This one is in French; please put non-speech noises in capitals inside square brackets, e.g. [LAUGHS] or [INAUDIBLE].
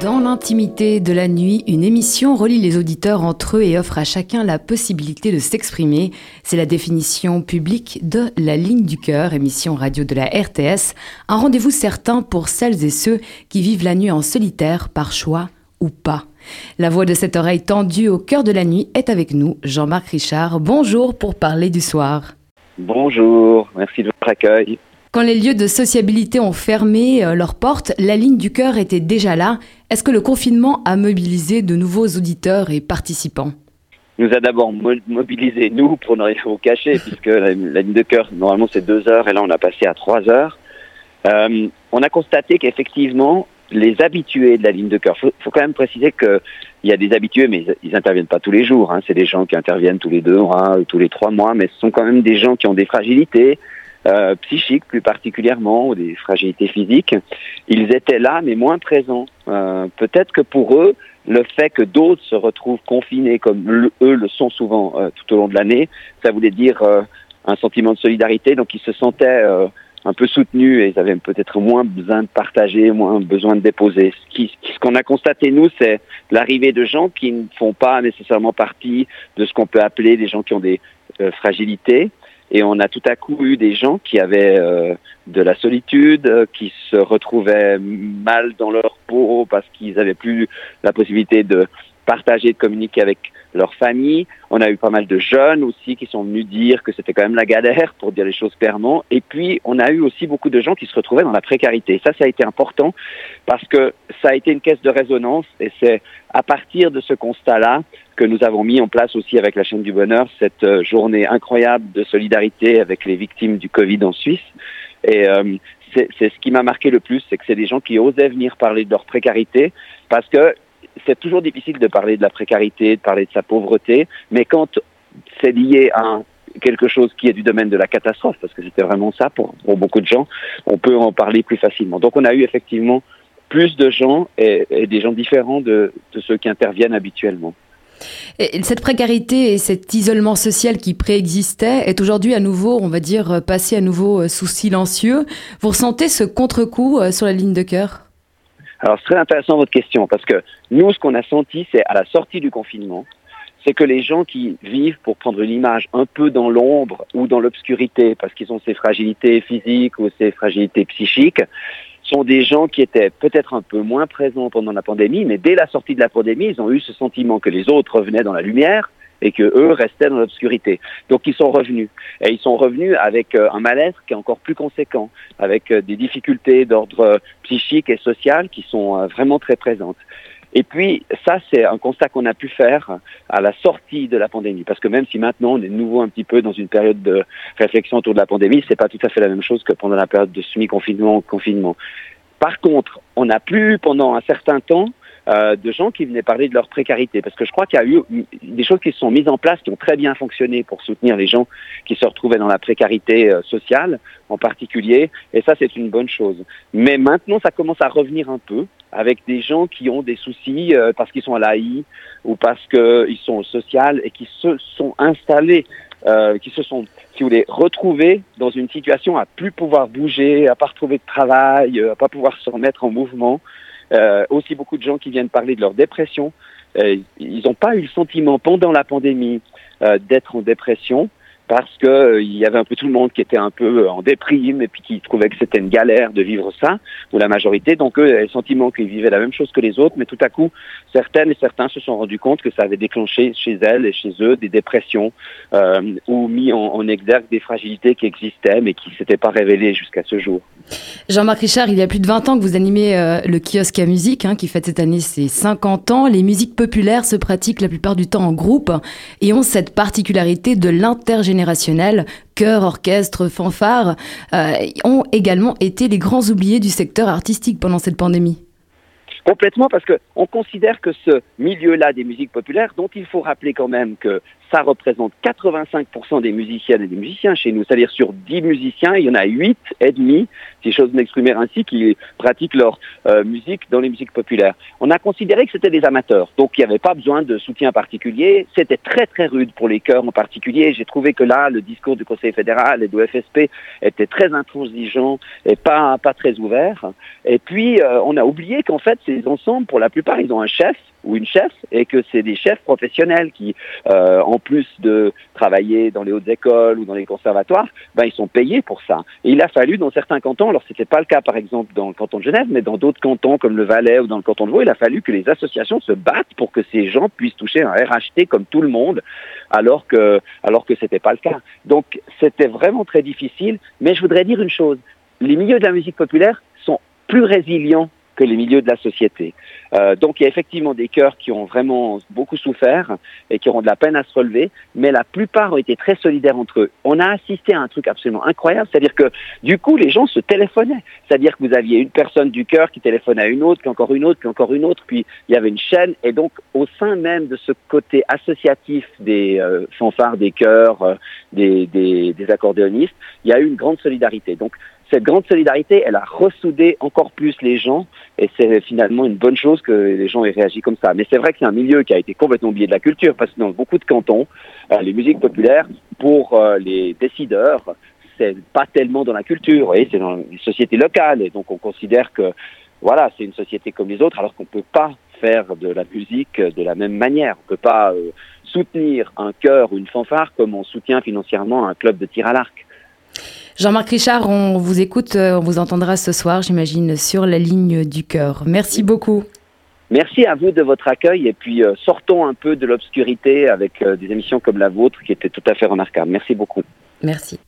Dans l'intimité de la nuit, une émission relie les auditeurs entre eux et offre à chacun la possibilité de s'exprimer. C'est la définition publique de La Ligne du Cœur, émission radio de la RTS. Un rendez-vous certain pour celles et ceux qui vivent la nuit en solitaire, par choix ou pas. La voix de cette oreille tendue au cœur de la nuit est avec nous, Jean-Marc Richard. Bonjour pour parler du soir. Bonjour, merci de votre accueil. Quand les lieux de sociabilité ont fermé euh, leurs portes, la ligne du cœur était déjà là. Est-ce que le confinement a mobilisé de nouveaux auditeurs et participants? Nous a d'abord mobilisé, nous, pour ne rien vous cacher, [LAUGHS] puisque la, ligne de cœur, normalement, c'est deux heures, et là, on a passé à trois heures. Euh, on a constaté qu'effectivement, les habitués de la ligne de cœur, il faut, quand même préciser qu'il y a des habitués, mais ils n'interviennent pas tous les jours. Hein. C'est des gens qui interviennent tous les deux mois ou tous les trois mois, mais ce sont quand même des gens qui ont des fragilités, euh, psychiques plus particulièrement, ou des fragilités physiques, ils étaient là mais moins présents. Euh, Peut-être que pour eux, le fait que d'autres se retrouvent confinés comme eux le sont souvent euh, tout au long de l'année, ça voulait dire euh, un sentiment de solidarité, donc ils se sentaient euh, un peu soutenus et ils avaient peut-être moins besoin de partager, moins besoin de déposer. Ce qu'on a constaté, nous, c'est l'arrivée de gens qui ne font pas nécessairement partie de ce qu'on peut appeler des gens qui ont des fragilités, et on a tout à coup eu des gens qui avaient euh, de la solitude, euh, qui se retrouvaient mal dans leur peau parce qu'ils n'avaient plus la possibilité de partager, de communiquer avec leur famille. On a eu pas mal de jeunes aussi qui sont venus dire que c'était quand même la galère, pour dire les choses clairement. Et puis, on a eu aussi beaucoup de gens qui se retrouvaient dans la précarité. Ça, ça a été important parce que ça a été une caisse de résonance et c'est à partir de ce constat-là que nous avons mis en place aussi avec la chaîne du bonheur cette euh, journée incroyable de solidarité avec les victimes du Covid en Suisse. Et euh, c'est ce qui m'a marqué le plus, c'est que c'est des gens qui osaient venir parler de leur précarité parce que c'est toujours difficile de parler de la précarité, de parler de sa pauvreté, mais quand c'est lié à quelque chose qui est du domaine de la catastrophe, parce que c'était vraiment ça pour, beaucoup de gens, on peut en parler plus facilement. Donc on a eu effectivement plus de gens et, des gens différents de, ceux qui interviennent habituellement. Et cette précarité et cet isolement social qui préexistait est aujourd'hui à nouveau, on va dire, passé à nouveau sous silencieux. Vous ressentez ce contre-coup euh, sur la ligne de cœur? Alors, c'est très intéressant votre question, parce que nous, ce qu'on a senti, c'est à la sortie du confinement, c'est que les gens qui vivent, pour prendre une image, un peu dans l'ombre ou dans l'obscurité, parce qu'ils ont ces fragilités physiques ou ces fragilités psychiques, sont des gens qui étaient peut-être un peu moins présents pendant la pandémie, mais dès la sortie de la pandémie, ils ont eu ce sentiment que les autres revenaient dans la lumière et que eux restaient dans l'obscurité. Donc ils sont revenus. Et ils sont revenus avec euh, un mal-être qui est encore plus conséquent, avec euh, des difficultés d'ordre euh, psychique et social qui sont vraiment très présentes. Et puis, ça, c'est un constat qu'on a pu faire à la sortie de la pandémie. Parce que même si maintenant on est nouveau un petit peu dans une période de réflexion autour de la pandémie, c'est pas tout à fait la même chose que pendant la période de semi-confinement, confinement. Par contre, on a pu, pendant un certain temps, euh, de gens qui venaient parler de leur précarité. Parce que je crois qu'il y a eu des choses qui se sont mises en place qui ont très bien fonctionné pour soutenir les gens qui se retrouvaient dans la précarité euh, sociale en particulier. Et ça, c'est une bonne chose. Mais maintenant, ça commence à revenir un peu avec des gens qui ont des soucis euh, parce qu'ils sont à l'AI ou parce qu'ils sont au social et qui se sont installés, qui se sont, si vous voulez, retrouvés dans une situation à plus pouvoir bouger, à pas retrouver de travail, à pas pouvoir se remettre en mouvement. Euh, aussi beaucoup de gens qui viennent parler de leur dépression. Euh, ils n'ont pas eu le sentiment pendant la pandémie euh, d'être en dépression parce que euh, il y avait un peu tout le monde qui était un peu en déprime et puis qui trouvait que c'était une galère de vivre ça, ou la majorité. Donc eux avaient le sentiment qu'ils vivaient la même chose que les autres, mais tout à coup, certaines et certains se sont rendus compte que ça avait déclenché chez elles et chez eux des dépressions euh, ou mis en, en, exergue des fragilités qui existaient mais qui s'étaient pas révélées jusqu'à ce jour. Jean-Marc Richard, il y a plus de 20 ans que vous animez euh, le kiosque à musique, hein, qui fête cette année ses 50 ans. Les musiques populaires se pratiquent la plupart du temps en groupe et ont cette particularité de l'intergénérationnel. Chœur, orchestre, fanfare euh, ont également été les grands oubliés du secteur artistique pendant cette pandémie. Complètement, parce qu'on considère que ce milieu-là des musiques populaires, dont il faut rappeler quand même que ça représente 85% des musiciennes et des musiciens chez nous. C'est-à-dire sur 10 musiciens, il y en a 8 et demi, si j'ose m'exprimer ainsi, qui pratiquent leur euh, musique dans les musiques populaires. On a considéré que c'était des amateurs, donc il n'y avait pas besoin de soutien particulier. C'était très très rude pour les chœurs en particulier. J'ai trouvé que là, le discours du Conseil fédéral et de FSP était très intransigeant et pas, pas très ouvert. Et puis, euh, on a oublié qu'en fait, ces ensembles, pour la plupart, ils ont un chef ou une chef et que c'est des chefs professionnels qui, euh, en plus de travailler dans les hautes écoles ou dans les conservatoires, ben, ils sont payés pour ça. Et il a fallu dans certains cantons, alors c'était pas le cas par exemple dans le canton de Genève, mais dans d'autres cantons comme le Valais ou dans le canton de Vaud, il a fallu que les associations se battent pour que ces gens puissent toucher un RHT comme tout le monde, alors que alors que c'était pas le cas. Donc c'était vraiment très difficile. Mais je voudrais dire une chose les milieux de la musique populaire sont plus résilients que les milieux de la société. Euh, donc il y a effectivement des chœurs qui ont vraiment beaucoup souffert et qui auront de la peine à se relever, mais la plupart ont été très solidaires entre eux. On a assisté à un truc absolument incroyable, c'est-à-dire que du coup les gens se téléphonaient, c'est-à-dire que vous aviez une personne du chœur qui téléphonait à une autre, puis encore une autre, puis encore une autre, puis il y avait une chaîne, et donc au sein même de ce côté associatif des euh, fanfares, des chœurs, euh, des, des, des accordéonistes, il y a eu une grande solidarité. Donc cette grande solidarité, elle a ressoudé encore plus les gens et c'est finalement une bonne chose que les gens aient réagi comme ça. Mais c'est vrai que c'est un milieu qui a été complètement oublié de la culture parce que dans beaucoup de cantons, euh, les musiques populaires, pour euh, les décideurs, c'est pas tellement dans la culture, c'est dans les sociétés locales et donc on considère que voilà, c'est une société comme les autres alors qu'on peut pas faire de la musique de la même manière. On peut pas euh, soutenir un chœur ou une fanfare comme on soutient financièrement un club de tir à l'arc. Jean-Marc Richard, on vous écoute, euh, on vous entendra ce soir, j'imagine, sur la ligne du cœur. Merci beaucoup. Merci à vous de votre accueil et puis euh, sortons un peu de l'obscurité avec euh, des émissions comme la vôtre qui étaient tout à fait remarquables. Merci beaucoup. Merci.